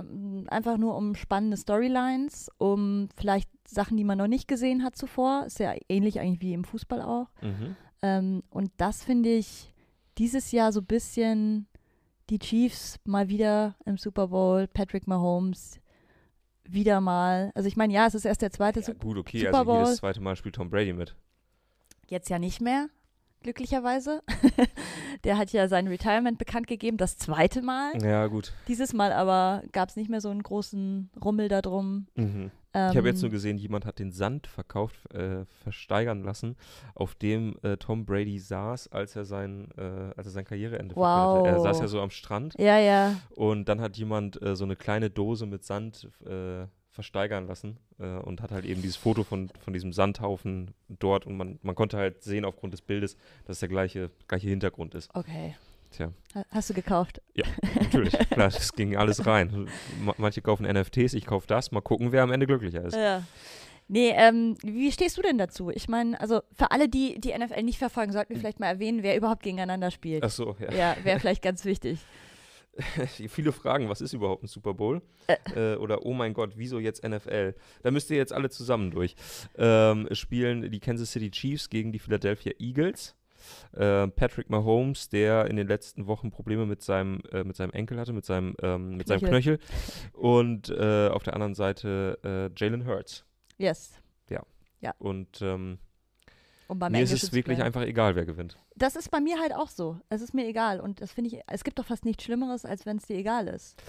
einfach nur um spannende Storylines, um vielleicht Sachen, die man noch nicht gesehen hat zuvor. Ist ja ähnlich eigentlich wie im Fußball auch. Mhm. Ähm, und das finde ich dieses Jahr so ein bisschen die Chiefs mal wieder im Super Bowl, Patrick Mahomes wieder mal. Also ich meine, ja, es ist erst der zweite, Ja, Sup- gut, okay, Super also jedes Bowl. zweite Mal spielt Tom Brady mit. jetzt ja nicht mehr, glücklicherweise. der hat ja sein Retirement bekannt gegeben, das zweite Mal. Ja, gut. Dieses Mal aber gab es nicht mehr so einen großen Rummel darum. Mhm. Ähm, Ich habe jetzt nur gesehen, jemand hat den Sand verkauft, äh, versteigern lassen, auf dem äh, Tom Brady saß, als er sein, äh, als er sein Karriereende Wow. verkündete. Er saß ja so am Strand ja, ja. und dann hat jemand äh, so eine kleine Dose mit Sand äh, versteigern lassen äh, und hat halt eben dieses Foto von, von diesem Sandhaufen dort und man, man konnte halt sehen aufgrund des Bildes, dass es der gleiche, gleiche Hintergrund ist. Okay. Tja. Ha- Hast du gekauft? Natürlich, klar, das ging alles rein. Ma manche kaufen NFTs, ich kaufe das. Mal gucken, wer am Ende glücklicher ist. Ja. Nee, ähm, wie stehst du denn dazu? Ich meine, also für alle, die die NFL nicht verfolgen, sollten wir vielleicht mal erwähnen, wer überhaupt gegeneinander spielt. Ach so, ja. Ja, wäre vielleicht ganz wichtig. Viele Fragen, was ist überhaupt ein Super Bowl? Äh, oder oh mein Gott, wieso jetzt NFL? Da müsst ihr jetzt alle zusammen durch. Ähm, spielen die Kansas City Chiefs gegen die Philadelphia Eagles. Äh, Patrick Mahomes, der in den letzten Wochen Probleme mit seinem, äh, mit seinem Enkel hatte, mit seinem, ähm, mit seinem Knöchel. Und äh, auf der anderen Seite äh, Jalen Hurts. Yes. Und ähm, Um beim mir ist Englischen es wirklich bleiben. einfach egal, wer gewinnt. Das ist bei mir halt auch so. Es ist mir egal. Und das finde ich, es gibt doch fast nichts Schlimmeres, als wenn es dir egal ist.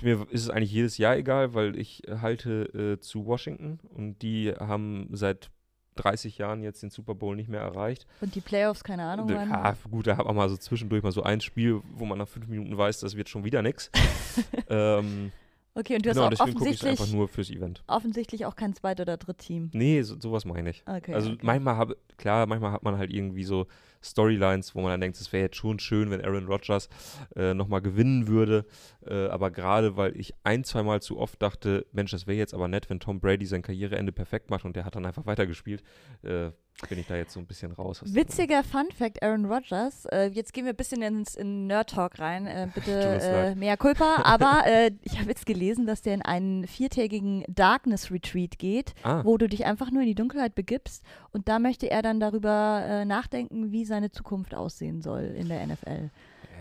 Mir ist es eigentlich jedes Jahr egal, weil ich halte äh, zu Washington und die haben seit 30 Jahren jetzt den Super Bowl nicht mehr erreicht. Und die Playoffs, keine Ahnung wann. Ja, gut, da hat man mal so zwischendurch mal so ein Spiel, wo man nach fünf Minuten weiß, das wird schon wieder nix. ähm, Okay, und du hast genau, auch deswegen gucke ich einfach offensichtlich, nur fürs Event. offensichtlich auch kein Zweit- oder Drittteam. Nee, so, sowas mache ich. Okay. also okay. manchmal habe, klar, manchmal hat man halt irgendwie so Storylines, wo man dann denkt, es wäre jetzt schon schön, wenn Aaron Rodgers äh, nochmal gewinnen würde. Äh, aber gerade weil ich ein, zweimal zu oft dachte, Mensch, das wäre jetzt aber nett, wenn Tom Brady sein Karriereende perfekt macht und der hat dann einfach weitergespielt, äh, bin ich da jetzt so ein bisschen raus. Witziger Fun Fact, Aaron Rodgers. Äh, jetzt gehen wir ein bisschen ins in Nerd Talk rein. Äh, bitte äh, mehr Culpa. Aber äh, ich habe jetzt gelesen, dass der in einen viertägigen Darkness Retreat geht, Ah, wo du dich einfach nur in die Dunkelheit begibst. Und da möchte er dann darüber äh, nachdenken, wie seine Zukunft aussehen soll in der NFL.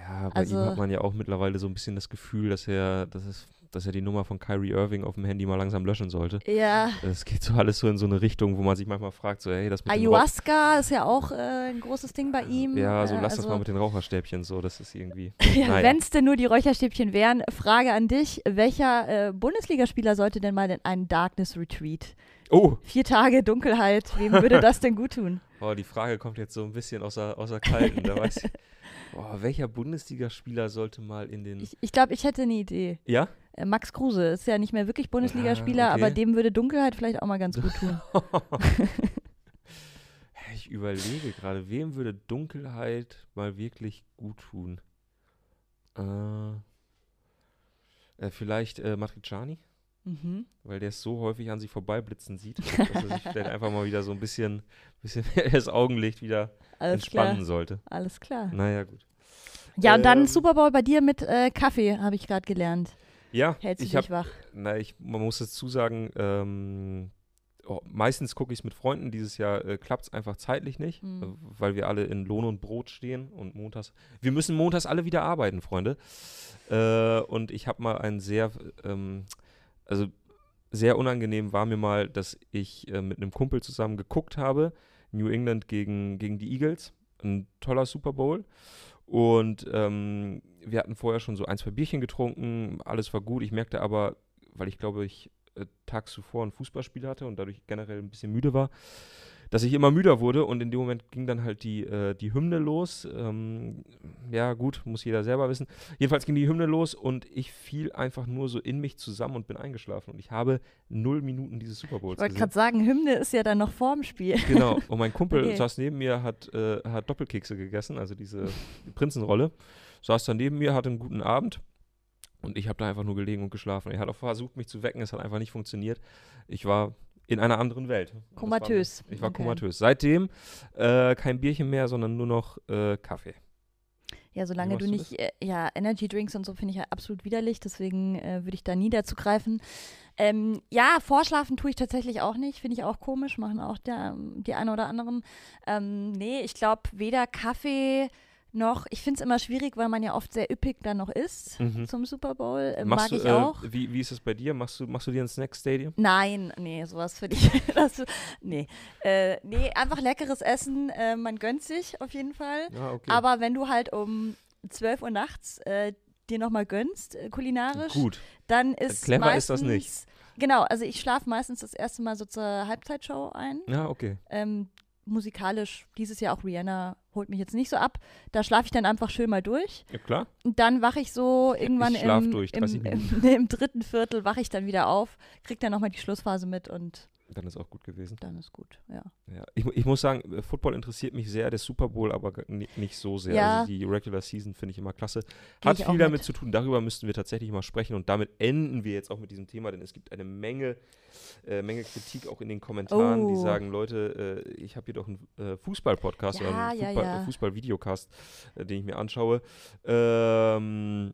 ja, bei also- ihm hat man ja auch mittlerweile so ein bisschen das Gefühl, dass er, dass es, dass er die Nummer von Kyrie Irving auf dem Handy mal langsam löschen sollte. Ja. Es geht so alles so in so eine Richtung, wo man sich manchmal fragt, so, hey, das mit Ayahuasca ist ja auch äh, ein großes Ding bei ihm. Ja, so Äh, lass das also- mal mit den Raucherstäbchen so, das ist irgendwie. Ja, Naja. Wenn es denn nur die Räucherstäbchen wären, Frage an dich: Welcher äh, Bundesligaspieler sollte denn mal in einen Darkness Retreat? Oh, Vier Tage Dunkelheit, wem würde das denn gut tun? Oh, die Frage kommt jetzt so ein bisschen außer, außer Kalten. Da weiß ich, oh, welcher Bundesligaspieler sollte mal in den. Ich, ich glaube, ich hätte eine Idee. ja? Äh, Max Kruse ist ja nicht mehr wirklich Bundesligaspieler, Ah, okay. aber dem würde Dunkelheit vielleicht auch mal ganz gut tun. ich überlege gerade, wem würde Dunkelheit mal wirklich gut tun? Äh, Äh, vielleicht äh, Matriciani, Mhm. weil der es so häufig an sich vorbeiblitzen sieht, dass er sich vielleicht einfach mal wieder so ein bisschen, bisschen das Augenlicht wieder Alles entspannen klar. sollte. Alles klar. Naja, gut. Ja, und dann Ähm, Super Bowl bei dir mit äh, Kaffee, habe ich gerade gelernt. Ja, Hältst du ich dich habe wach? Na, ich, man muss dazu sagen, ähm, oh, meistens gucke ich es mit Freunden. Dieses Jahr äh, klappt es einfach zeitlich nicht, Mhm. äh, weil wir alle in Lohn und Brot stehen und montags. Wir müssen montags alle wieder arbeiten, Freunde. Äh, und ich habe mal ein sehr, ähm, also sehr unangenehm war mir mal, dass ich äh, mit einem Kumpel zusammen geguckt habe, New England gegen, gegen die Eagles. Ein toller Super Bowl. Und ähm, wir hatten vorher schon so ein, zwei Bierchen getrunken, alles war gut. Ich merkte aber, weil ich glaube, ich äh, tags zuvor ein Fußballspiel hatte und dadurch generell ein bisschen müde war, dass ich immer müder wurde und in dem Moment ging dann halt die, äh, die Hymne los. Ähm, ja, gut, muss jeder selber wissen. Jedenfalls ging die Hymne los und ich fiel einfach nur so in mich zusammen und bin eingeschlafen. Und ich habe null Minuten dieses Super Bowls Ich wollte gerade sagen, Hymne ist ja dann noch vorm Spiel. Genau, und mein Kumpel Okay. saß neben mir, hat, äh, hat Doppelkekse gegessen, also diese Prinzenrolle. Saß dann neben mir, hatte einen guten Abend und ich habe da einfach nur gelegen und geschlafen. Er hat auch versucht, mich zu wecken, es hat einfach nicht funktioniert. Ich war in einer anderen Welt. Das war- Komatös. Ich war Okay. komatös. Seitdem äh, kein Bierchen mehr, sondern nur noch äh, Kaffee. Ja, solange du nicht, äh, ja, Energy Drinks und so finde ich ja absolut widerlich, deswegen äh, würde ich da nie dazu greifen. Ähm, ja, vorschlafen tue ich tatsächlich auch nicht, finde ich auch komisch, machen auch der, die einen oder anderen. Ähm, nee, ich glaube weder Kaffee noch, ich finde es immer schwierig, weil man ja oft sehr üppig dann noch isst Mhm. zum Super Bowl, äh, Machst mag du, ich auch. Äh, wie, wie ist es bei dir? Machst du, machst du dir ein Snack Stadium? Nein, nee, sowas für dich. das, nee. Äh, nee, einfach leckeres Essen, äh, man gönnt sich auf jeden Fall. Ja, okay. Aber wenn du halt um 12 Uhr nachts äh, dir nochmal gönnst, äh, kulinarisch, Gut. dann ist Clever ist meistens, das nicht. Genau, also ich schlafe meistens das erste Mal so zur Halbzeitshow ein. Ja, okay. Ähm, musikalisch, dieses Jahr auch Rihanna holt mich jetzt nicht so ab. Da schlafe ich dann einfach schön mal durch. Ja, klar. Und dann wache ich so irgendwann Ich im, durch, im, 30 im, im dritten Viertel wache ich dann wieder auf, krieg dann nochmal die Schlussphase mit und Dann ist auch gut gewesen. dann ist gut, ja. Ja, ich, ich muss sagen, äh, Football interessiert mich sehr, der Super Bowl aber nicht so sehr. Ja. Also die Regular Season finde ich immer klasse. Geh Hat viel damit mit. zu tun, darüber müssten wir tatsächlich mal sprechen und damit enden wir jetzt auch mit diesem Thema, denn es gibt eine Menge, äh, Menge Kritik auch in den Kommentaren, die Oh. sagen, Leute, äh, ich habe hier doch einen äh, Fußball-Podcast Ja, oder einen Fußball, ja. äh, Fußball-Videocast, äh, den ich mir anschaue. Ähm,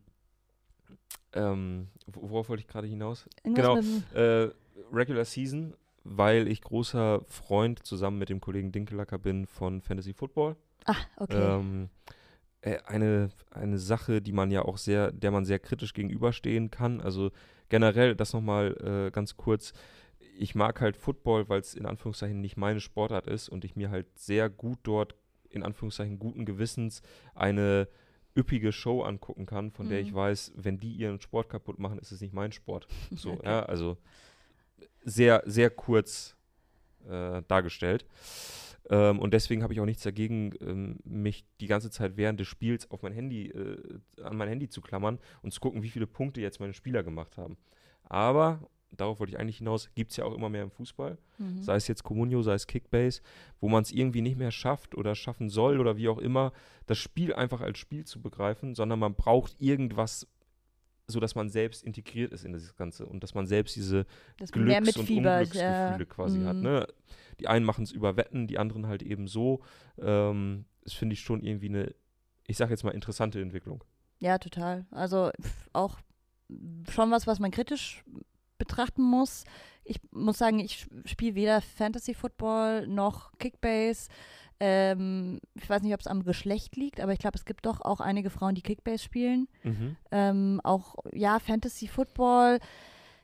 ähm, wo- worauf wollte ich gerade hinaus? Genau. Irgendwas dem- Äh, Regular Season, weil ich großer Freund zusammen mit dem Kollegen Dinkelacker bin von Fantasy Football. Ah, okay. Ähm, äh, eine, eine Sache, die man ja auch sehr, der man sehr kritisch gegenüberstehen kann. Also generell, das nochmal äh, ganz kurz. Ich mag halt Football, weil es in Anführungszeichen nicht meine Sportart ist und ich mir halt sehr gut dort in Anführungszeichen guten Gewissens eine üppige Show angucken kann, von der ich Mhm. weiß, wenn die ihren Sport kaputt machen, ist es nicht mein Sport. So, Okay. ja, also sehr, sehr kurz äh, dargestellt. Ähm, und deswegen habe ich auch nichts dagegen, ähm, mich die ganze Zeit während des Spiels auf mein Handy, äh, an mein Handy zu klammern und zu gucken, wie viele Punkte jetzt meine Spieler gemacht haben. Aber, darauf wollte ich eigentlich hinaus, gibt es ja auch immer mehr im Fußball, Mhm. sei es jetzt Comunio, sei es Kickbase, wo man es irgendwie nicht mehr schafft oder schaffen soll oder wie auch immer, das Spiel einfach als Spiel zu begreifen, sondern man braucht irgendwas, sodass man selbst integriert ist in das Ganze und dass man selbst diese Dass Glücks- und mitfiebert, ja. Unglücksgefühle quasi hat. Mhm. Ne? Die einen machen es über Wetten, die anderen halt eben so. Ähm, das finde ich schon irgendwie eine, ich sage jetzt mal, interessante Entwicklung. Ja, total. Also pf, auch schon was, was man kritisch betrachten muss. Ich muss sagen, ich spiele weder Fantasy Football noch Kickbase. Ähm, ich weiß nicht, ob es am Geschlecht liegt, aber ich glaube, es gibt doch auch einige Frauen, die Kickbase spielen. Mhm. Ähm, auch, ja, Fantasy Football.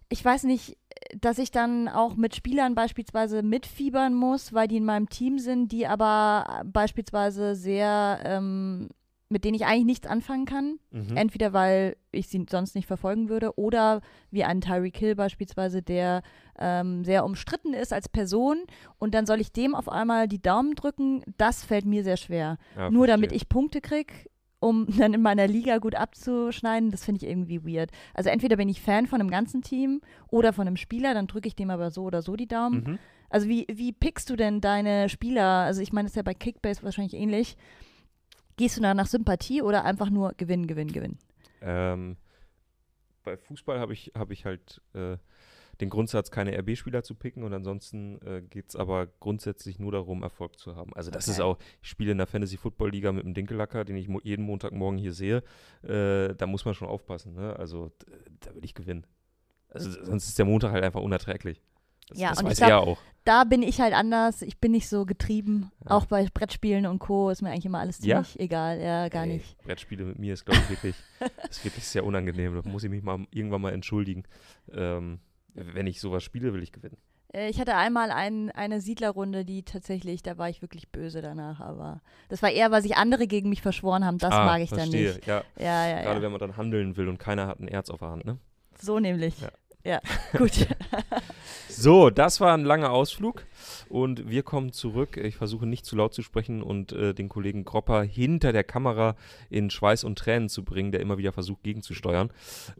Ich weiß nicht, dass ich dann auch mit Spielern beispielsweise mitfiebern muss, weil die in meinem Team sind, die aber beispielsweise sehr, ähm, mit denen ich eigentlich nichts anfangen kann. Mhm. Entweder weil ich sie sonst nicht verfolgen würde oder wie ein Tyreek Hill beispielsweise, der ähm, sehr umstritten ist als Person und dann soll ich dem auf einmal die Daumen drücken. Das fällt mir sehr schwer. Ja, Nur damit ich Punkte kriege, um dann in meiner Liga gut abzuschneiden, das finde ich irgendwie weird. Also entweder bin ich Fan von einem ganzen Team oder von einem Spieler, dann drücke ich dem aber so oder so die Daumen. Mhm. Also wie, wie pickst du denn deine Spieler? Also ich meine, das ist ja bei Kickbase wahrscheinlich ähnlich. Gehst du da nach Sympathie oder einfach nur Gewinn, Gewinn, Gewinn? Ähm, bei Fußball habe ich, hab ich halt äh, den Grundsatz, keine RB-Spieler zu picken und ansonsten äh, geht es aber grundsätzlich nur darum, Erfolg zu haben. Also das Okay. ist auch, ich spiele in der Fantasy-Football-Liga mit einem Dinkellacker, den ich mo jeden Montagmorgen hier sehe. Äh, da muss man schon aufpassen. Ne? Also da will ich gewinnen. Also sonst ist der Montag halt einfach unerträglich. Das, Ja, das und ich weiß glaub, er auch. Da bin ich halt anders. Ich bin nicht so getrieben. Ja. Auch bei Brettspielen und Co. ist mir eigentlich immer alles Ja? ziemlich egal. Ja, gar Ey, nicht. Brettspiele mit mir ist, glaube ich, wirklich, ist wirklich sehr unangenehm. Da muss ich mich mal irgendwann mal entschuldigen. Ähm, wenn ich sowas spiele, will ich gewinnen. Äh, Ich hatte einmal ein, eine Siedlerrunde, die tatsächlich, da war ich wirklich böse danach. Aber das war eher, weil sich andere gegen mich verschworen haben. Das Ah, mag ich verstehe. dann nicht. Ja, Ja, ja, gerade ja. wenn man dann handeln will und keiner hat ein Erz auf der Hand, ne? So nämlich. Ja. Ja, gut. So, das war ein langer Ausflug und wir kommen zurück. Ich versuche nicht zu laut zu sprechen und äh, den Kollegen Gropper hinter der Kamera in Schweiß und Tränen zu bringen, der immer wieder versucht gegenzusteuern.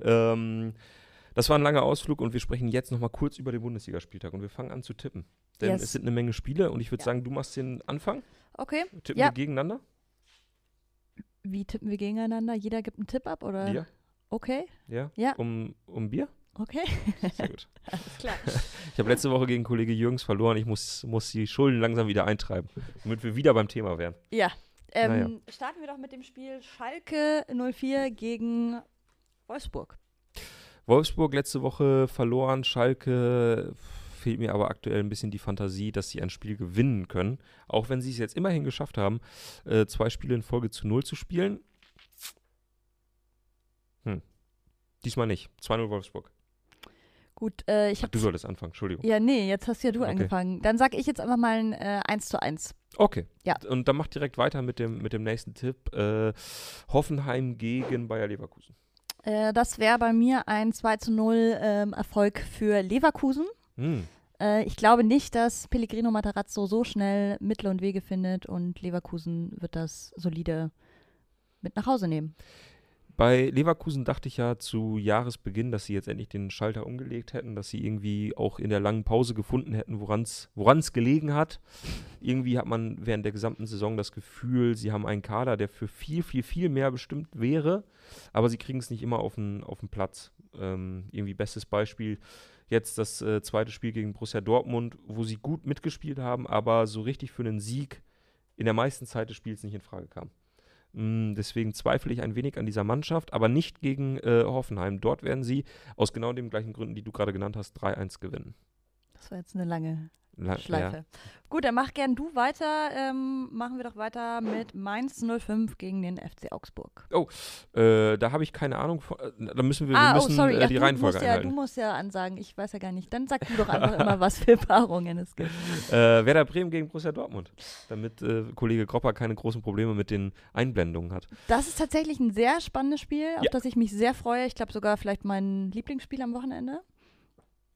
Ähm, das war ein langer Ausflug und wir sprechen jetzt nochmal kurz über den Bundesligaspieltag und wir fangen an zu tippen. Denn Yes. es sind eine Menge Spiele und ich würde Ja. sagen, du machst den Anfang. Okay. Tippen Ja. wir gegeneinander? Wie tippen wir gegeneinander? Jeder gibt einen Tipp ab, oder? Ja. Okay. Ja? Ja. Um, um Bier? Okay. Sehr gut. Alles klar. Ich habe letzte Woche gegen Kollege Jürgens verloren. Ich muss, muss die Schulden langsam wieder eintreiben, damit wir wieder beim Thema wären. Ja. Ähm, Naja. Starten wir doch mit dem Spiel Schalke 04 gegen Wolfsburg. Wolfsburg letzte Woche verloren, Schalke fehlt mir aber aktuell ein bisschen die Fantasie, dass sie ein Spiel gewinnen können. Auch wenn sie es jetzt immerhin geschafft haben, äh, zwei Spiele in Folge zu null zu spielen. Hm. Diesmal nicht. 2-0 Wolfsburg. Gut, äh, ich habe. du solltest anfangen, Entschuldigung. Ja, nee, jetzt hast ja du Okay. angefangen. Dann sag ich jetzt einfach mal ein äh, 1 zu 1. Okay. Ja. Und dann mach direkt weiter mit dem, mit dem nächsten Tipp. Äh, Hoffenheim gegen Bayer Leverkusen. Äh, das wäre bei mir ein 2 zu 0 ähm, Erfolg für Leverkusen. Hm. Äh, ich glaube nicht, dass Pellegrino Matarazzo so schnell Mittel und Wege findet und Leverkusen wird das solide mit nach Hause nehmen. Bei Leverkusen dachte ich ja zu Jahresbeginn, dass sie jetzt endlich den Schalter umgelegt hätten, dass sie irgendwie auch in der langen Pause gefunden hätten, woran es gelegen hat. Irgendwie hat man während der gesamten Saison das Gefühl, sie haben einen Kader, der für viel, viel, viel mehr bestimmt wäre, aber sie kriegen es nicht immer auf den, auf den Platz. Ähm, irgendwie bestes Beispiel jetzt das äh, zweite Spiel gegen Borussia Dortmund, wo sie gut mitgespielt haben, aber so richtig für einen Sieg in der meisten Zeit des Spiels nicht in Frage kam. Mm, Deswegen zweifle ich ein wenig an dieser Mannschaft, aber nicht gegen äh, Hoffenheim. Dort werden sie aus genau den gleichen Gründen, die du gerade genannt hast, 3-1 gewinnen. Das war jetzt eine lange La Schleife. Gut, dann mach gern du weiter. Ähm, machen wir doch weiter mit Mainz 05 gegen den FC Augsburg. Ja. Äh, da habe ich keine Ahnung. Von, äh, da müssen wir, wir ah, müssen oh, sorry. äh, Ach, die du, Reihenfolge musst ja, du musst ja ansagen. Ich weiß ja gar nicht. Dann sag du doch einfach immer, was für Paarungen es gibt. Äh, Werder Bremen gegen Borussia Dortmund. Damit äh, Kollege Gropper keine großen Probleme mit den Einblendungen hat. Das ist tatsächlich ein sehr spannendes Spiel, auf Ja. das ich mich sehr freue. Ich glaube sogar vielleicht mein Lieblingsspiel am Wochenende.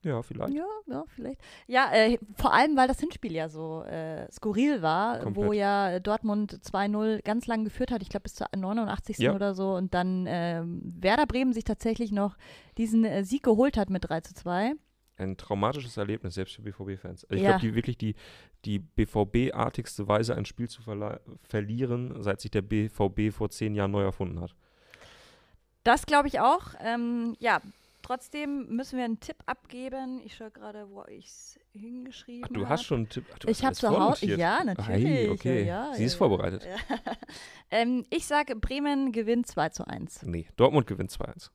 Ja, vielleicht. Ja, ja, vielleicht. Ja, äh, vor allem, weil das Hinspiel ja so äh, skurril war, wo Komplett. ja Dortmund 2-0 ganz lang geführt hat, ich glaube bis zur 89. Ja. oder so, und dann ähm, Werder Bremen sich tatsächlich noch diesen äh, Sieg geholt hat mit 3 zu 2. Ein traumatisches Erlebnis, selbst für BVB-Fans. Also ich Ja. glaube, die wirklich die, die BVB-artigste Weise, ein Spiel zu verlieren, seit sich der BVB vor zehn Jahren neu erfunden hat. Das glaube ich auch. Ähm, ja, trotzdem müssen wir einen Tipp abgeben. Ich schaue gerade, wo ich es hingeschrieben habe. du hast schon einen Tipp. Ach, Ich habe zu Hause. Ja, Ei, natürlich. okay. Ja, Sie ist ja, vorbereitet. Ähm, ich sage, Bremen gewinnt 2 zu 1. Nee, Dortmund gewinnt 2-1.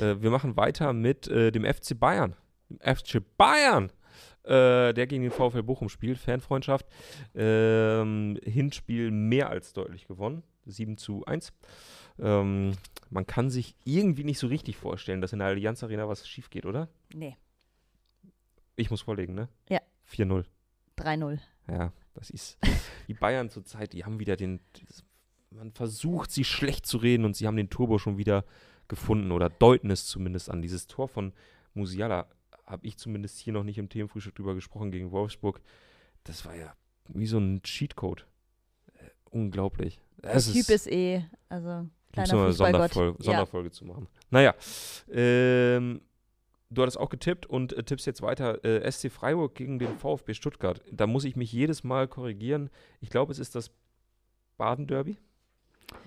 Äh, wir machen weiter mit äh, dem FC Bayern. Dem FC Bayern! Äh, der gegen den VfL Bochum spielt, Fanfreundschaft. Ähm, Hinspiel mehr als deutlich gewonnen. 7 zu 1. Ähm, man kann sich irgendwie nicht so richtig vorstellen, dass in der Allianz Arena was schief geht, oder? Nee, Ich muss vorlegen, ne? Ja. 4-0. 3-0. Ja, das ist. Die Bayern zurzeit, die haben wieder den. Man versucht, sie schlecht zu reden und sie haben den Turbo schon wieder gefunden oder deuten es zumindest an. Dieses Tor von Musiala habe ich zumindest hier noch nicht im Themenfrühstück drüber gesprochen gegen Wolfsburg. Das war ja wie so ein Cheatcode. Äh, unglaublich. Es Typ ist eh, also Kleiner noch eine Fußballgott. Sonderfolge, Ja. Sonderfolge zu machen. Naja, ähm, du hattest auch getippt und äh, tippst jetzt weiter äh, SC Freiburg gegen den VfB Stuttgart. Da muss ich mich jedes Mal korrigieren. Ich glaube, es ist das Baden-Derby.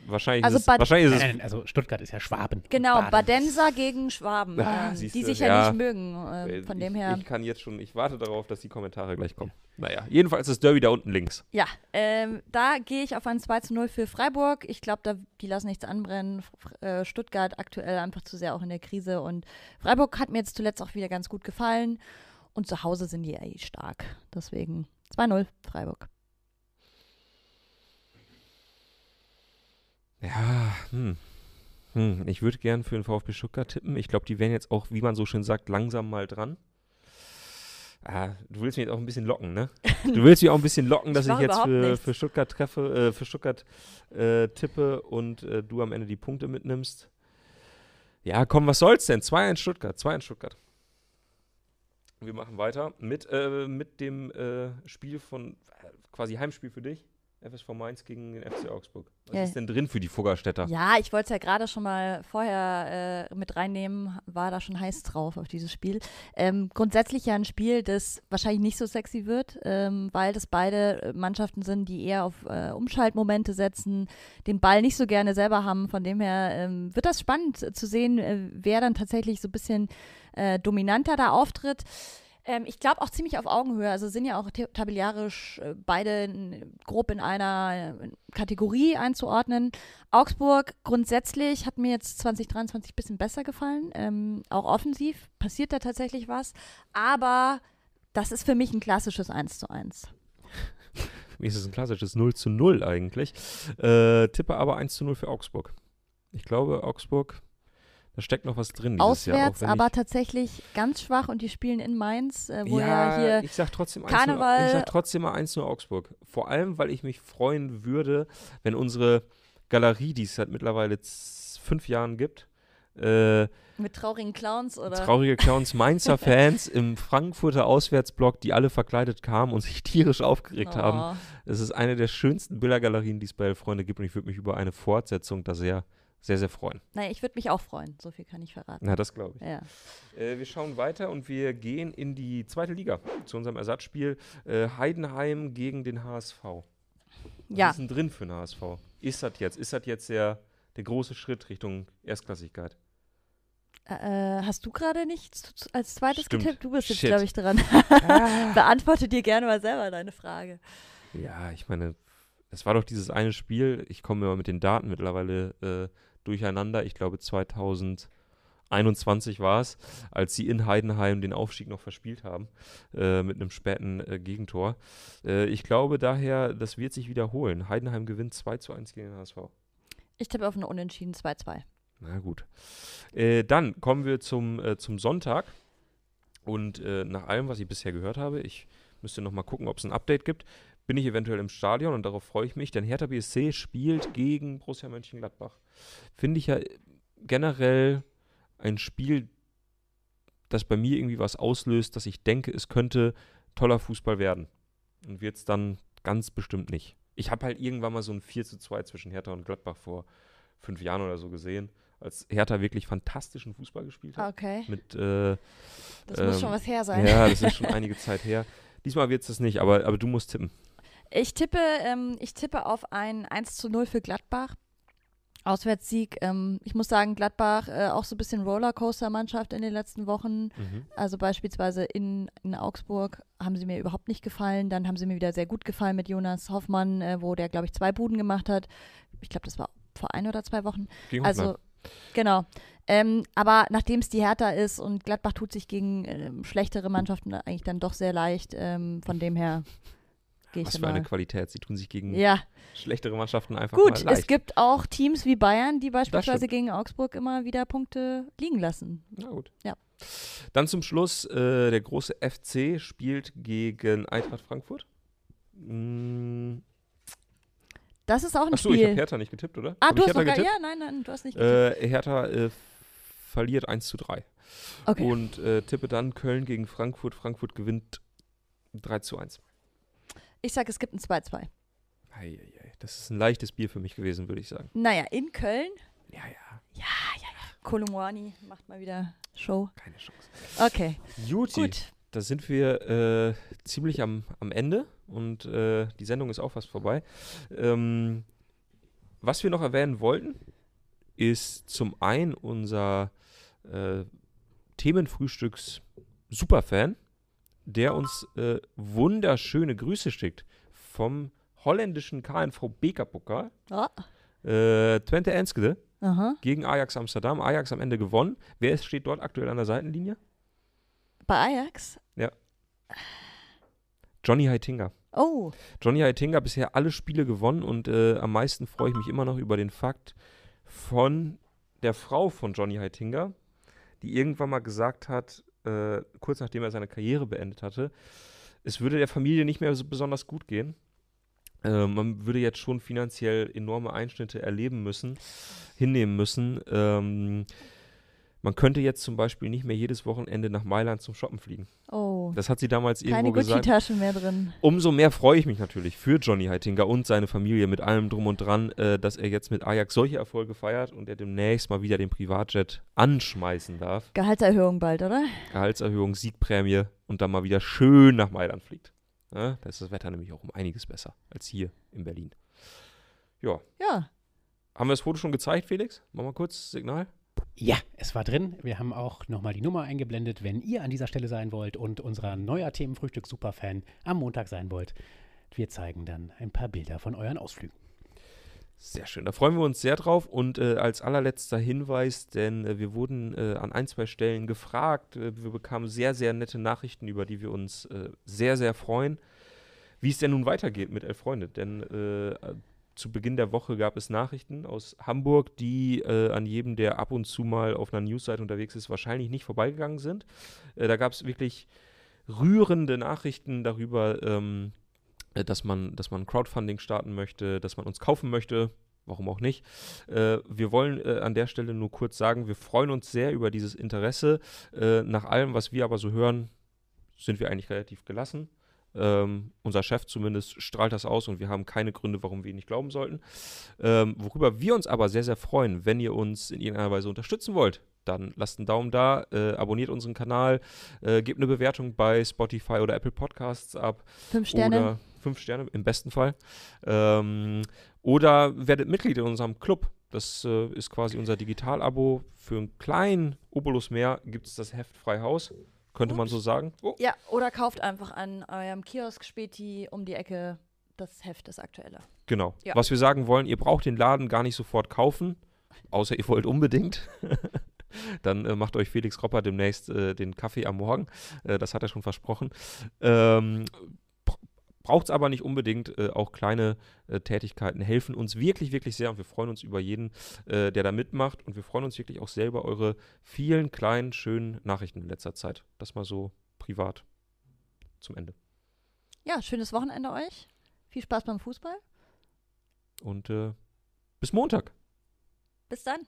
Wahrscheinlich, Also ist, es, Bad- wahrscheinlich ist es. also Stuttgart ist ja Schwaben. Genau, Baden. Badenser gegen Schwaben, Ah, ähm, die sich ja, ja. nicht mögen. Äh, von ich, dem her. Ich kann jetzt schon, ich warte darauf, dass die Kommentare gleich kommen. Naja, jedenfalls das Derby da unten links. Ja, ähm, da gehe ich auf ein 2 zu 0 für Freiburg. Ich glaube, da, die lassen nichts anbrennen. F äh, Stuttgart aktuell einfach zu sehr auch in der Krise. Und Freiburg hat mir jetzt zuletzt auch wieder ganz gut gefallen. Und zu Hause sind die ja eh stark. Deswegen 2-0 Freiburg. Ja, hm. Hm, ich würde gern für den VfB Stuttgart tippen. Ich glaube, die wären jetzt auch, wie man so schön sagt, langsam mal dran. Ah, du willst mich jetzt auch ein bisschen locken, ne? Du willst mich auch ein bisschen locken, dass Ich ich, jetzt für, für Stuttgart treffe, äh, für Stuttgart äh, tippe und äh, du am Ende die Punkte mitnimmst. Ja, komm, was soll's denn? 2-1 Stuttgart, 2-1 Stuttgart. Wir machen weiter mit, äh, mit dem äh, Spiel von, äh, quasi Heimspiel für dich. FSV Mainz gegen den FC Augsburg. Was Ja. ist denn drin für die Fuggerstädter? Ja, ich wollte es ja gerade schon mal vorher äh, mit reinnehmen, war da schon heiß drauf auf dieses Spiel. Ähm, grundsätzlich ja ein Spiel, das wahrscheinlich nicht so sexy wird, ähm, weil das beide Mannschaften sind, die eher auf äh, Umschaltmomente setzen, den Ball nicht so gerne selber haben. Von dem her ähm, wird das spannend zu sehen, äh, wer dann tatsächlich so ein bisschen äh, dominanter da auftritt. Ähm, ich glaube auch ziemlich auf Augenhöhe. Also sind ja auch ta- tabellarisch äh, beide grob in einer äh, Kategorie einzuordnen. Augsburg grundsätzlich hat mir jetzt 2023 ein bisschen besser gefallen. Ähm, auch offensiv passiert da tatsächlich was. Aber das ist für mich ein klassisches 1 zu 1. Mir ist es ein klassisches 0 zu 0 eigentlich. Äh, tippe aber 1 zu 0 für Augsburg. Ich glaube, Augsburg, da steckt noch was drin Jahr. Auswärts wenn aber ich, tatsächlich ganz schwach und die spielen in Mainz, äh, wo ja, ja, hier ich sag trotzdem 1 Karneval- Ich sag trotzdem mal 1 0 Augsburg. Vor allem, weil ich mich freuen würde, wenn unsere Galerie, die es seit mittlerweile fünf Jahren gibt, äh, mit traurigen Clowns oder. traurige Clowns Mainzer Fans im Frankfurter Auswärtsblock, die alle verkleidet kamen und sich tierisch aufgeregt haben. Oh. Es ist eine der schönsten Bildergalerien, die es bei Freunde gibt und ich würde mich über eine Fortsetzung da sehr, sehr, sehr freuen. Naja, ich würde mich auch freuen. So viel kann ich verraten. Na, das glaube ich. Ja. Äh, wir schauen weiter und wir gehen in die zweite Liga zu unserem Ersatzspiel äh, Heidenheim gegen den HSV. Was ja. ist denn drin für den HSV? Ist das jetzt? Ist das jetzt der, der große Schritt Richtung Erstklassigkeit? Äh, hast du gerade nichts als zweites Stimmt. getippt? Du bist jetzt, glaube ich, dran. Beantworte dir gerne mal selber deine Frage. Ja, ich meine, es war doch dieses eine Spiel, ich komme immer mit den Daten mittlerweile äh, durcheinander. Ich glaube 2021 war es, als sie in Heidenheim den Aufstieg noch verspielt haben, äh, mit einem späten äh, Gegentor. Äh, ich glaube daher, das wird sich wiederholen. Heidenheim gewinnt 2 zu 1 gegen den HSV. Ich tippe auf eine Unentschieden 2-2. Na gut. Äh, dann kommen wir zum, äh, zum Sonntag. Und nach allem, was ich bisher gehört habe, ich müsste noch mal gucken, ob es ein Update gibt, bin ich eventuell im Stadion und darauf freue ich mich, denn Hertha BSC spielt gegen Borussia Mönchengladbach. Finde ich ja generell ein Spiel, das bei mir irgendwie was auslöst, dass ich denke, es könnte toller Fußball werden. Und wird es dann ganz bestimmt nicht. Ich habe halt irgendwann mal so ein 4 zu 2 zwischen Hertha und Gladbach vor fünf Jahren oder so gesehen, als Hertha wirklich fantastischen Fußball gespielt hat. Okay. Mit, äh, Das muss ähm, schon was her sein. ja, das ist schon einige Zeit her. Diesmal wird es das nicht, aber, aber du musst tippen. Ich tippe, ähm, ich tippe auf ein 1 zu 0 für Gladbach. Auswärtssieg. Ähm, ich muss sagen, Gladbach äh, auch so ein bisschen Rollercoaster-Mannschaft in den letzten Wochen. Mhm. Also beispielsweise in, in Augsburg haben sie mir überhaupt nicht gefallen. Dann haben sie mir wieder sehr gut gefallen mit Jonas Hoffmann, äh, wo der, glaube ich, zwei Buden gemacht hat. Ich glaube, das war vor ein oder zwei Wochen. Gegen Also, genau. Ähm, aber nachdem es die Hertha ist und Gladbach tut sich gegen ähm, schlechtere Mannschaften eigentlich dann doch sehr leicht, ähm, von dem her gehe Was für eine. Qualität. Sie tun sich gegen Ja, schlechtere Mannschaften einfach gut. mal leicht. Es gibt auch Teams wie Bayern, die beispielsweise gegen Augsburg immer wieder Punkte liegen lassen. Na gut. Ja. Dann zum Schluss, äh, der große FC spielt gegen Eintracht Frankfurt. Mm, Das ist auch ein Achso, ich habe Spiel. Hertha nicht getippt, oder? ah, Hab du hast noch Hertha getippt? ja, nein, nein, du hast nicht getippt. Äh, Hertha äh, verliert 1 zu 3. okay. Und äh, tippe dann Köln gegen Frankfurt. Frankfurt gewinnt 3 zu 1. Ich sage, es gibt ein 2-2. Eieiei. Das ist ein leichtes Bier für mich gewesen, würde ich sagen. Naja, in Köln. Ja, ja, Ja, ja, ja. Kolumwani macht mal wieder Show. keine Chance. Okay, Juti, gut. da sind wir äh, ziemlich am, am Ende und äh, die Sendung ist auch fast vorbei. Ähm, was wir noch erwähnen wollten, ist zum einen unser äh, Themenfrühstücks Superfan, der uns äh, wunderschöne Grüße schickt vom holländischen KNV Bekerpokal. Ah, Äh, Twente Enskede aha. gegen Ajax Amsterdam. Ajax am Ende gewonnen. Wer steht dort aktuell an der Seitenlinie? Bei Ajax? Johnny Heitinga. Oh, Johnny Heitinga bisher alle Spiele gewonnen und äh, am meisten freue ich mich immer noch über den Fakt von der Frau von Johnny Heitinga, die irgendwann mal gesagt hat, äh, kurz nachdem er seine Karriere beendet hatte, es würde der Familie nicht mehr so besonders gut gehen. Äh, man würde jetzt schon finanziell enorme Einschnitte erleben müssen, hinnehmen müssen. Ähm, man könnte jetzt zum Beispiel nicht mehr jedes Wochenende nach Mailand zum Shoppen fliegen. oh. Das hat sie damals Keine irgendwo gesagt. Gucci-Taschen mehr drin. Umso mehr freue ich mich natürlich für Johnny Heitinga und seine Familie mit allem drum und dran, äh, dass er jetzt mit Ajax solche Erfolge feiert und er demnächst mal wieder den Privatjet anschmeißen darf. Gehaltserhöhung bald, oder? Gehaltserhöhung, Siegprämie und dann mal wieder schön nach Mailand fliegt. Ja, da ist das Wetter nämlich auch um einiges besser als hier in Berlin. Ja, Ja. haben wir das Foto schon gezeigt, Felix? Machen wir kurz Signal. Ja, es war drin. Wir haben auch nochmal die Nummer eingeblendet, wenn ihr an dieser Stelle sein wollt und unserer neuer Themenfrühstück-Superfan am Montag sein wollt. Wir zeigen dann ein paar Bilder von euren Ausflügen. Sehr schön, da freuen wir uns sehr drauf. Und äh, als allerletzter Hinweis, denn äh, wir wurden äh, an ein, zwei Stellen gefragt. Äh, wir bekamen sehr, sehr nette Nachrichten, über die wir uns äh, sehr, sehr freuen, wie es denn nun weitergeht mit Elf Freunde. Denn äh, zu Beginn der Woche gab es Nachrichten aus Hamburg, die äh, an jedem, der ab und zu mal auf einer Newsseite unterwegs ist, wahrscheinlich nicht vorbeigegangen sind. Äh, da gab es wirklich rührende Nachrichten darüber, ähm, äh, dass man, dass man Crowdfunding starten möchte, dass man uns kaufen möchte, warum auch nicht. Äh, wir wollen äh, an der Stelle nur kurz sagen, wir freuen uns sehr über dieses Interesse. Nach allem, was wir aber so hören, sind wir eigentlich relativ gelassen. Ähm, unser Chef zumindest strahlt das aus und wir haben keine Gründe, warum wir ihn nicht glauben sollten. Ähm, worüber wir uns aber sehr, sehr freuen, wenn ihr uns in irgendeiner Weise unterstützen wollt, dann lasst einen Daumen da, äh, abonniert unseren Kanal, äh, gebt eine Bewertung bei Spotify oder Apple Podcasts ab. Fünf Sterne. Oder fünf Sterne im besten Fall. Ähm, oder werdet Mitglied in unserem Club. Das äh, ist quasi unser Digital-Abo. Für einen kleinen Obolus mehr gibt es das Heft frei Könnte man so sagen. Oh. Ja, oder kauft einfach an eurem Kiosk Späti um die Ecke das Heft, das aktuelle. Genau. Ja. Was wir sagen wollen, ihr braucht den Laden gar nicht sofort kaufen, außer ihr wollt unbedingt. Dann äh, macht euch Felix Ropper demnächst äh, den Kaffee am Morgen. Äh, das hat er schon versprochen. Ähm, Braucht es aber nicht unbedingt. Äh, auch kleine äh, Tätigkeiten helfen uns wirklich, wirklich sehr und wir freuen uns über jeden, äh, der da mitmacht. Und wir freuen uns wirklich auch sehr über eure vielen kleinen, schönen Nachrichten in letzter Zeit. Das mal so privat zum Ende. Ja, schönes Wochenende euch. Viel Spaß beim Fußball. Und äh, bis Montag. Bis dann.